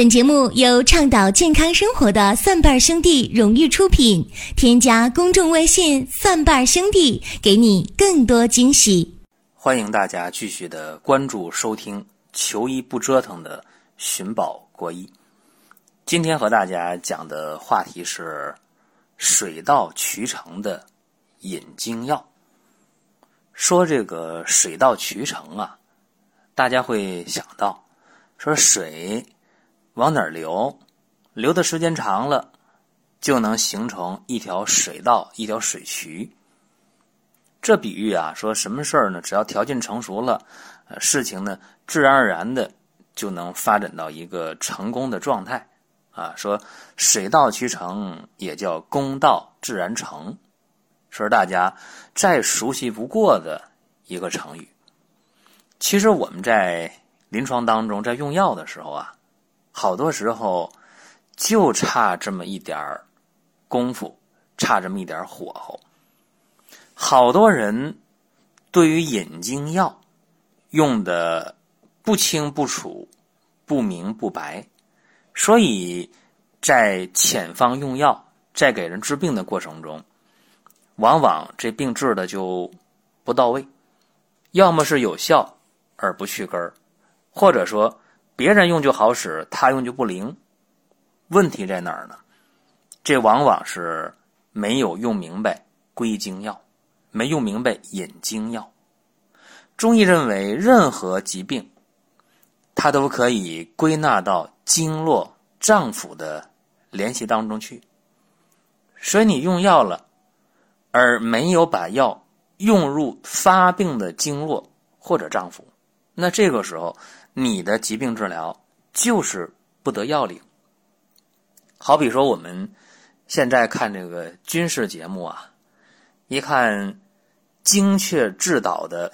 本节目由倡导健康生活的蒜瓣兄弟荣誉出品。添加公众微信“蒜瓣兄弟”，给你更多惊喜。欢迎大家继续的关注收听“求医不折腾”的寻宝国医。今天和大家讲的话题是水到渠成的引经药。说这个水到渠成啊，大家会想到说水。往哪儿流，流的时间长了，就能形成一条水道、一条水渠。这比喻啊，说什么事儿呢？只要条件成熟了，呃，事情呢，自然而然的就能发展到一个成功的状态。啊，说水到渠成，也叫功到自然成，是大家再熟悉不过的一个成语。其实我们在临床当中，在用药的时候啊。好多时候就差这么一点儿功夫，差这么一点火候。好多人对于引经药用的不清不楚、不明不白，所以在遣方用药、在给人治病的过程中，往往这病治的就不到位，要么是有效而不去根儿，或者说。别人用就好使，他用就不灵。问题在哪儿呢？这往往是没有用明白归经药，没用明白引经药。中医认为，任何疾病，它都可以归纳到经络脏腑的联系当中去。所以你用药了，而没有把药用入发病的经络或者脏腑，那这个时候。你的疾病治疗就是不得要领。好比说，我们现在看这个军事节目啊，一看精确制导的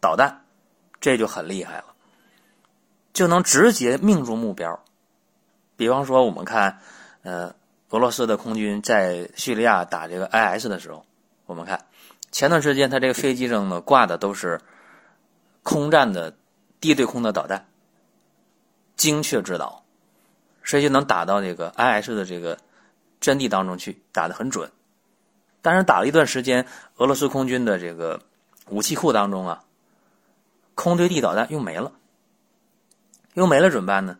导弹，这就很厉害了，就能直接命中目标。比方说，我们看，呃，俄罗斯的空军在叙利亚打这个 IS 的时候，我们看前段时间他这个飞机上呢挂的都是空战的。地对空的导弹，精确制导，所以就能打到这个 IS 的这个阵地当中去，打得很准。但是打了一段时间，俄罗斯空军的这个武器库当中啊，空对地导弹用没了，用没了怎么办呢？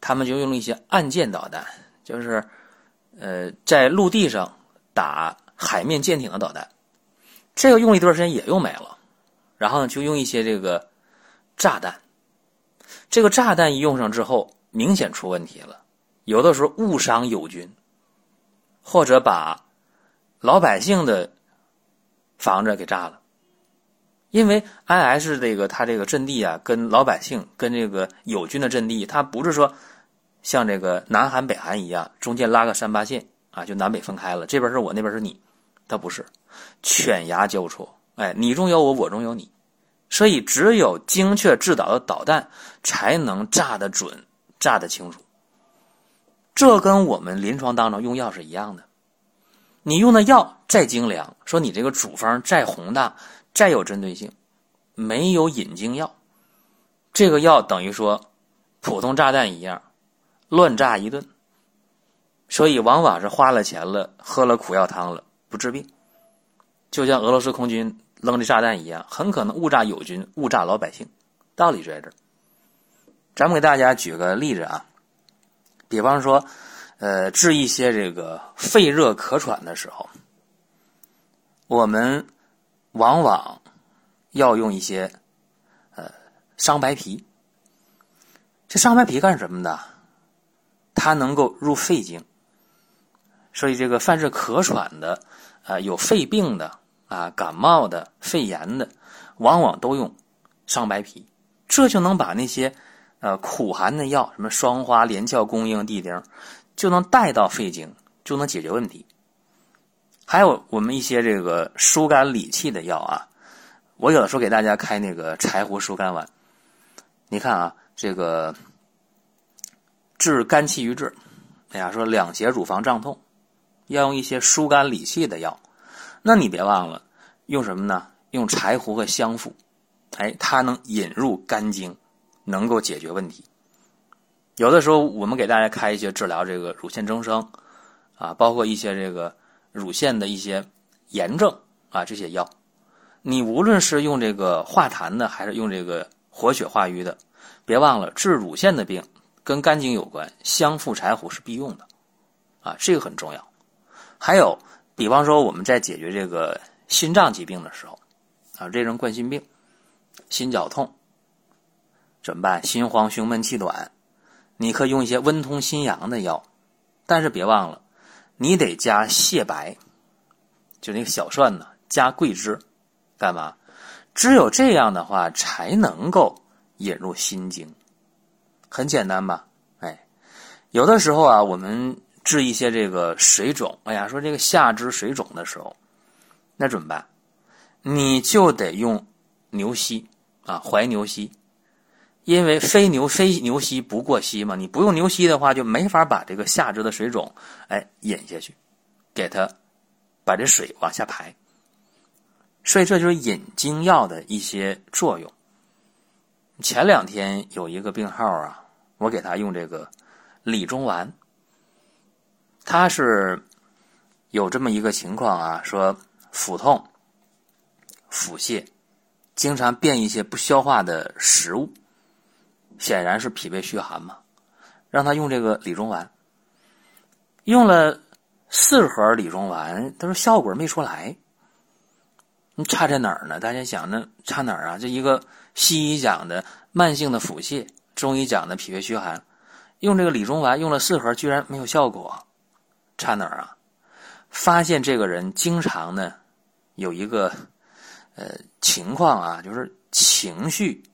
他们就用了一些岸舰导弹，就是呃在陆地上打海面舰艇的导弹，这个用了一段时间也用没了，然后就用一些这个。炸弹，这个炸弹一用上之后，明显出问题了。有的时候误伤友军，或者把老百姓的房子给炸了。因为 IS 这个它这个阵地啊，跟老百姓跟这个友军的阵地，它不是说像这个南韩北韩一样，中间拉个三八线啊，就南北分开了，这边是我，那边是你，它不是犬牙交错，哎，你中有我，我中有你。所以，只有精确制导的导弹才能炸得准、炸得清楚。这跟我们临床当中用药是一样的。你用的药再精良，说你这个处方再宏大、再有针对性，没有引经药，这个药等于说普通炸弹一样，乱炸一顿。所以，往往是花了钱了，喝了苦药汤了，不治病。就像俄罗斯空军。扔的炸弹一样，很可能误炸友军，误炸老百姓。道理就在这儿。咱们给大家举个例子啊，比方说，呃，治一些这个肺热咳喘的时候，我们往往要用一些呃伤白皮。这伤白皮干什么的？它能够入肺经，所以这个犯是咳喘的，啊，有肺病的。啊，感冒的、肺炎的，往往都用伤白皮，这就能把那些呃苦寒的药，什么双花、连翘、宫英、地丁，就能带到肺经，就能解决问题。还有我们一些这个疏肝理气的药啊，我有的时候给大家开那个柴胡疏肝丸。你看啊，这个治肝气郁滞，哎呀，说两胁乳房胀痛，要用一些疏肝理气的药。那你别忘了用什么呢？用柴胡和香附，哎，它能引入肝经，能够解决问题。有的时候我们给大家开一些治疗这个乳腺增生啊，包括一些这个乳腺的一些炎症啊这些药，你无论是用这个化痰的，还是用这个活血化瘀的，别忘了治乳腺的病跟肝经有关，香附柴胡是必用的啊，这个很重要。还有，比方说我们在解决这个心脏疾病的时候啊，这种冠心病、心绞痛怎么办？心慌、胸闷、气短。你可以用一些温通心阳的药，但是别忘了，你得加蟹白，就那个小蒜呢，加桂枝，干嘛？只有这样的话，才能够引入心经。很简单吧？哎，有的时候啊，我们治一些这个水肿，哎呀，说这个下肢水肿的时候，那怎么办？你就得用牛膝啊，怀牛膝。因为非牛非牛膝不过膝嘛，你不用牛膝的话，就没法把这个下肢的水肿，哎，引下去，给它把这水往下排。所以这就是引经药的一些作用。前两天有一个病号啊，我给他用这个理中丸，他是有这么一个情况啊，说腹痛、腹泻，经常便一些不消化的食物。显然是脾胃虚寒嘛，让他用这个理中丸，用了四盒理中丸，他说效果没出来。你差在哪儿呢？大家想，那差哪儿啊？这一个西医讲的慢性的腹泻，中医讲的脾胃虚寒，用这个理中丸用了四盒，居然没有效果，差哪儿啊？发现这个人经常呢有一个呃情况啊，就是情绪。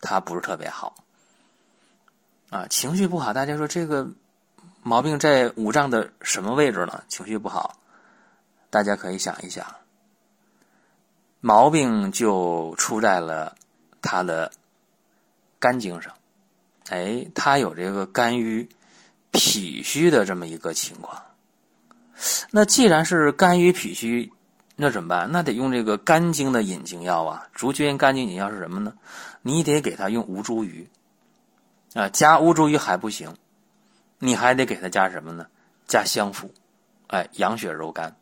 他不是特别好，啊，情绪不好。大家说这个毛病在五脏的什么位置呢？情绪不好，大家可以想一想，毛病就出在了他的肝经上。哎，他有这个肝郁脾虚的这么一个情况。那既然是肝郁脾虚，那怎么办？那得用这个肝经的引经药啊。竹菌肝经引药是什么呢？你得给他用吴茱萸，啊，加吴茱萸还不行，你还得给他加什么呢？加香附，哎，养血柔肝。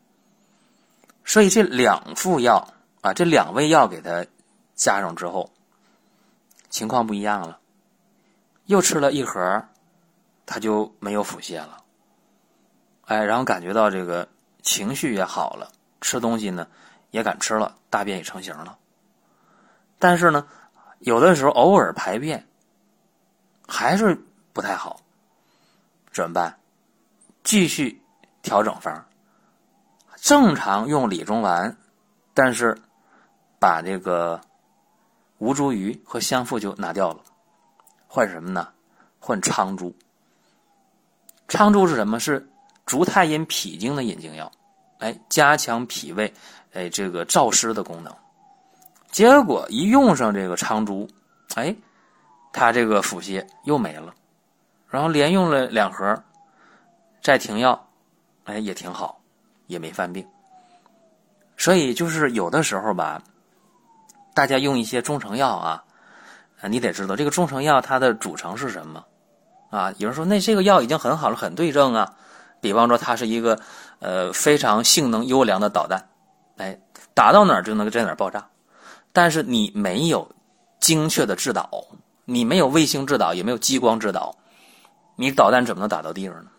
所以这两副药啊，这两味药给他加上之后，情况不一样了。又吃了一盒，他就没有腹泻了，哎，然后感觉到这个情绪也好了。吃东西呢，也敢吃了，大便也成型了。但是呢，有的时候偶尔排便还是不太好，怎么办？继续调整方，正常用理中丸，但是把这个吴茱萸和香附就拿掉了，换什么呢？换苍术。苍术是什么？是足太阴脾经的引经药。哎，加强脾胃，哎，这个燥湿的功能。结果一用上这个苍术，哎，他这个腹泻又没了。然后连用了两盒，再停药，哎，也挺好，也没犯病。所以就是有的时候吧，大家用一些中成药啊，你得知道这个中成药它的组成是什么啊。有人说，那这个药已经很好了，很对症啊。比方说，它是一个呃非常性能优良的导弹，哎，打到哪儿就能在哪儿爆炸。但是你没有精确的制导，你没有卫星制导，也没有激光制导，你导弹怎么能打到地方呢？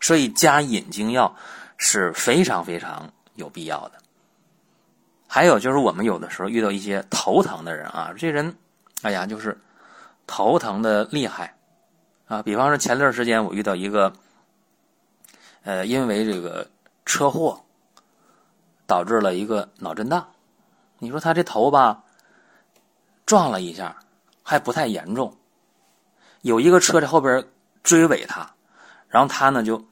所以加引经药是非常非常有必要的。还有就是，我们有的时候遇到一些头疼的人啊，这人，哎呀，就是头疼的厉害啊。比方说，前段时间我遇到一个。呃，因为这个车祸导致了一个脑震荡。你说他这头吧，撞了一下，还不太严重。有一个车在后边追尾他，然后他呢就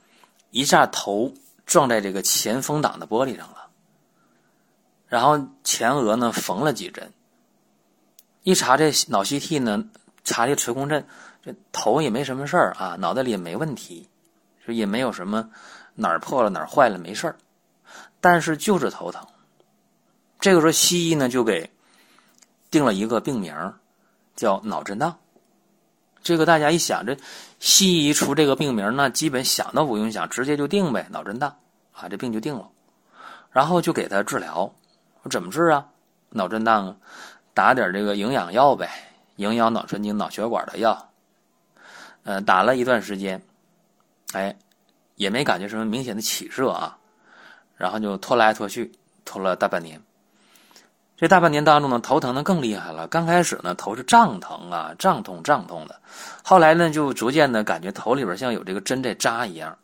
一下头撞在这个前风挡的玻璃上了，然后前额呢缝了几针。一查这脑 CT 呢，查这磁共振，这头也没什么事儿啊，脑袋里也没问题。也没有什么哪儿破了哪儿坏了没事儿，但是就是头疼。这个时候西医呢就给定了一个病名叫脑震荡。这个大家一想，这西医出这个病名，那基本想都不用想，直接就定呗，脑震荡啊，这病就定了。然后就给他治疗，我怎么治啊？脑震荡啊，打点这个营养药呗，营养脑神经、脑血管的药。呃，打了一段时间，哎，也没感觉什么明显的起色啊。然后就拖来拖去，拖了大半年。这大半年当中呢，头疼的更厉害了。刚开始呢，头是胀疼啊，胀痛胀痛的。后来呢，就逐渐的感觉头里边像有这个针在扎一样，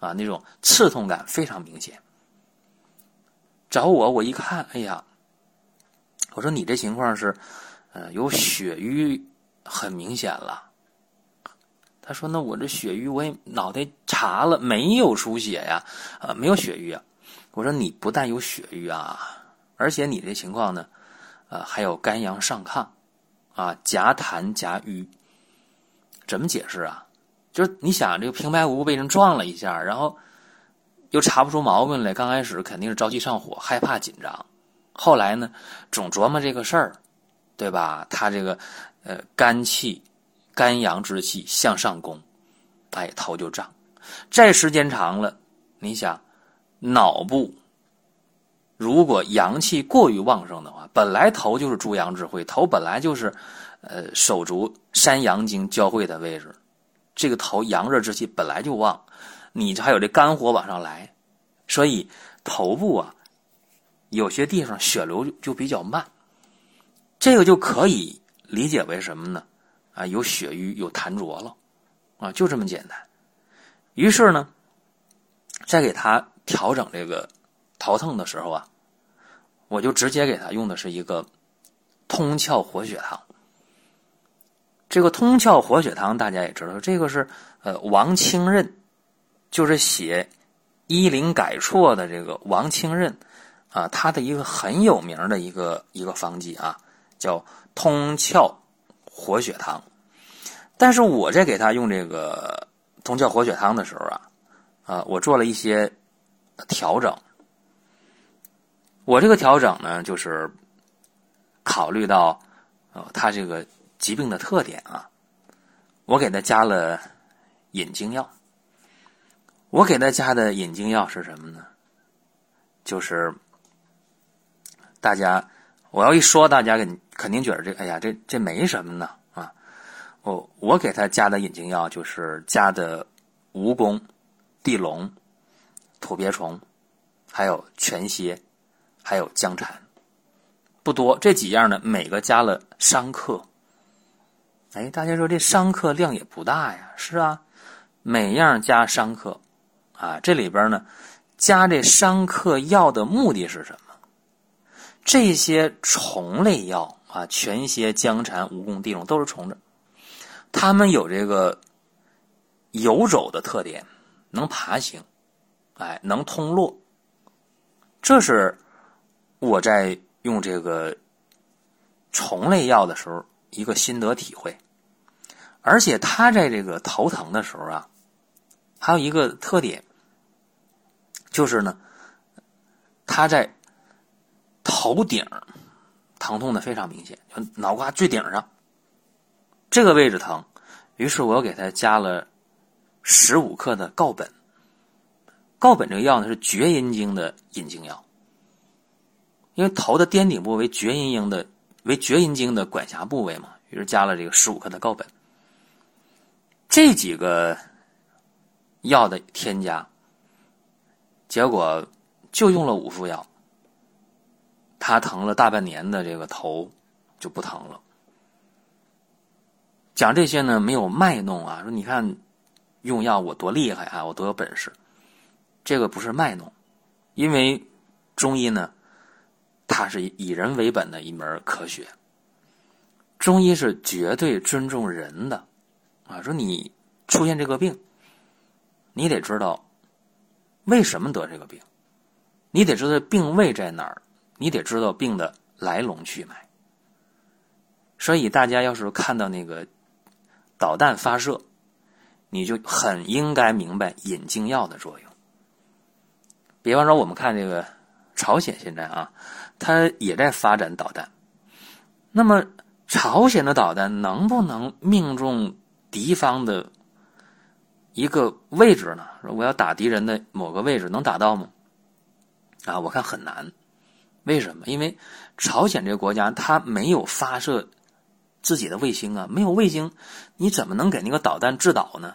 啊，那种刺痛感非常明显。找我，我一看，哎呀，我说你这情况是，呃，有血瘀，很明显了。他说：“那我这血瘀，我也脑袋查了，没有出血呀，啊，没有血瘀啊。”我说：“你不但有血瘀啊。”而且你这情况呢，啊，还有肝阳上亢，啊，夹痰夹瘀，怎么解释啊？就是你想，这个平白无故被人撞了一下，然后又查不出毛病来，刚开始肯定是着急上火，害怕紧张，后来呢，总琢磨这个事儿，对吧？他这个呃肝气、肝阳之气向上攻，哎，头就胀，再时间长了，你想脑部。如果阳气过于旺盛的话，本来头就是诸阳之会，头本来就是，呃，手足三阳经交汇的位置，这个头阳热之气本来就旺，你这还有这肝火往上来，所以头部啊，有些地方血流就比较慢，这个就可以理解为什么呢？啊，有血瘀，有痰浊了，啊，就这么简单。于是呢，再给他调整这个。头疼的时候啊，我就直接给他用的是一个通窍活血汤。这个通窍活血汤大家也知道，这个是呃王清任，就是写《医灵改错》的这个王清任啊，他的一个很有名的一个一个方剂啊，叫通窍活血汤。但是我在给他用这个通窍活血汤的时候啊，啊，我做了一些调整。我这个调整呢，就是考虑到呃他这个疾病的特点啊，我给他加了引经药。我给他加的引经药是什么呢？就是大家我要一说，大家肯肯定觉得这哎呀，这这没什么呢！我给他加的引经药就是加的蜈蚣、地龙、土鳖虫，还有全蝎。还有僵蝉，不多，这几样呢，每个加了三克。哎，大家说这三克量也不大呀？是啊，每样加三克，啊，这里边呢，加这三克药的目的是什么？这些虫类药啊，全蝎、僵蝉、蜈蚣、地龙都是虫子，它们有这个游走的特点，能爬行，哎，能通络，这是。我在用这个虫类药的时候，一个心得体会，而且他在这个头疼的时候啊，还有一个特点，就是呢，他在头顶疼痛的非常明显，就脑瓜最顶上这个位置疼，于是我给他加了十五克的告本，告本这个药呢是厥阴经的引经药。因为头的巅顶部为厥阴经的为厥阴经的管辖部位嘛，于是加了这个十五克的告本。这几个药的添加，结果就用了五副药，他疼了大半年的这个头就不疼了。讲这些呢，没有卖弄啊，说你看用药我多厉害啊，我多有本事，这个不是卖弄，因为中医呢。它是以人为本的一门科学，中医是绝对尊重人的，啊，说你出现这个病，你得知道为什么得这个病，你得知道病位在哪儿，你得知道病的来龙去脉。所以大家要是看到那个导弹发射，你就很应该明白引经药的作用。比方说，我们看这个朝鲜现在啊。它也在发展导弹，那么朝鲜的导弹能不能命中敌方的一个位置呢？我要打敌人的某个位置，能打到吗？啊，我看很难。为什么？因为朝鲜这个国家它没有发射自己的卫星啊，没有卫星，你怎么能给那个导弹制导呢？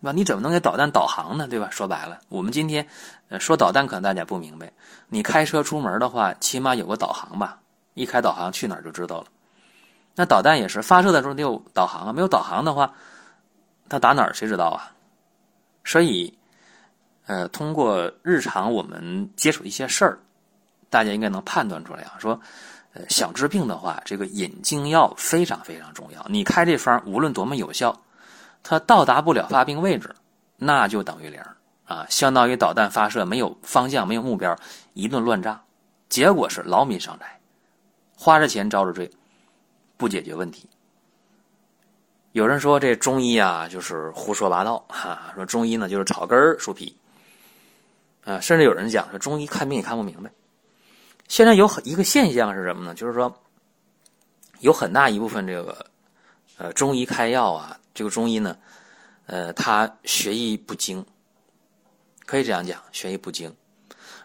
对吧？你怎么能给导弹导航呢？对吧？说白了，我们今天呃说导弹，可能大家不明白。你开车出门的话，起码有个导航吧？一开导航去哪儿就知道了。那导弹也是发射的时候得有导航啊，没有导航的话，它打哪儿谁知道啊？所以，呃，通过日常我们接触一些事儿，大家应该能判断出来啊。说，想治病的话，这个引经药非常非常重要。你开这方无论多么有效，它到达不了发病位置，那就等于零啊，相当于导弹发射没有方向、没有目标，一顿乱炸，结果是劳民伤财，花着钱遭着罪。不解决问题。有人说这中医啊，就是胡说八道哈。说中医呢，就是草根儿树皮啊。甚至有人讲说中医看病也看不明白。现在有很一个现象是什么呢？就是说，有很大一部分这个呃中医开药啊，这个中医呢，呃，他学艺不精，可以这样讲，学艺不精。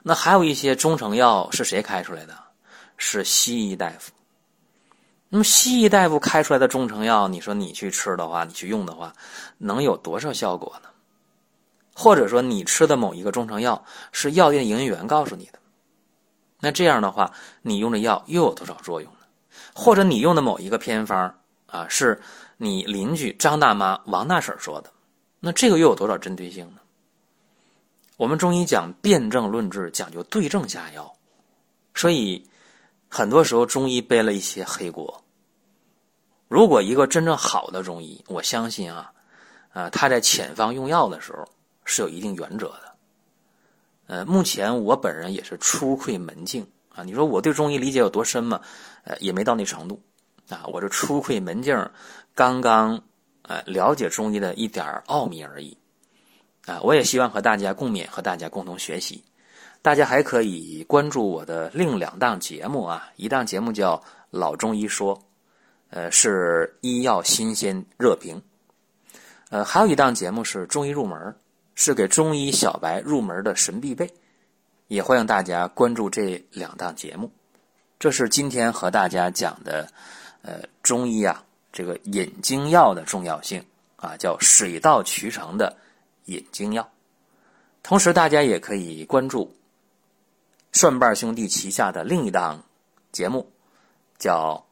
那还有一些中成药是谁开出来的？是西医大夫。那么西医大夫开出来的中成药，你说你去吃的话，你去用的话，能有多少效果呢？或者说你吃的某一个中成药是药店营业员告诉你的，那这样的话，你用的药又有多少作用呢？或者你用的某一个偏方啊，是你邻居张大妈、王大婶说的，那这个又有多少针对性呢？我们中医讲辨证论治，讲究对症下药，所以。很多时候，中医背了一些黑锅。如果一个真正好的中医，我相信啊，啊，他在遣方用药的时候是有一定原则的。呃，目前我本人也是初窥门径啊。你说我对中医理解有多深吗？呃，也没到那程度啊。我这初窥门径，刚刚呃了解中医的一点奥秘而已啊。我也希望和大家共勉，和大家共同学习。大家还可以关注我的另两档节目啊，一档节目叫《老中医说》，呃，是医药新鲜热评；呃，还有一档节目是中医入门，是给中医小白入门的神必备。也欢迎大家关注这两档节目。这是今天和大家讲的，呃，中医啊，这个引经药的重要性啊，叫水到渠成的引经药。同时，大家也可以关注。蒜瓣兄弟旗下的另一档节目叫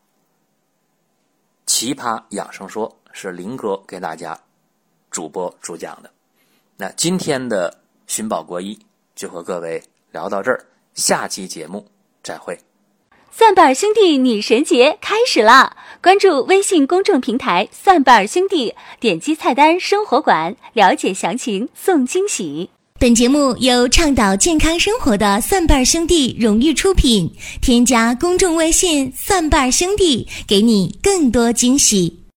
《奇葩养生说》，是林哥给大家主播主讲的。那今天的寻宝国医就和各位聊到这儿，下期节目再会。蒜瓣兄弟女神节开始啦！关注微信公众平台“蒜瓣兄弟”，点击菜单“生活馆”，了解详情，送惊喜。本节目由倡导健康生活的蒜瓣兄弟荣誉出品。添加公众微信“蒜瓣兄弟”，给你更多惊喜。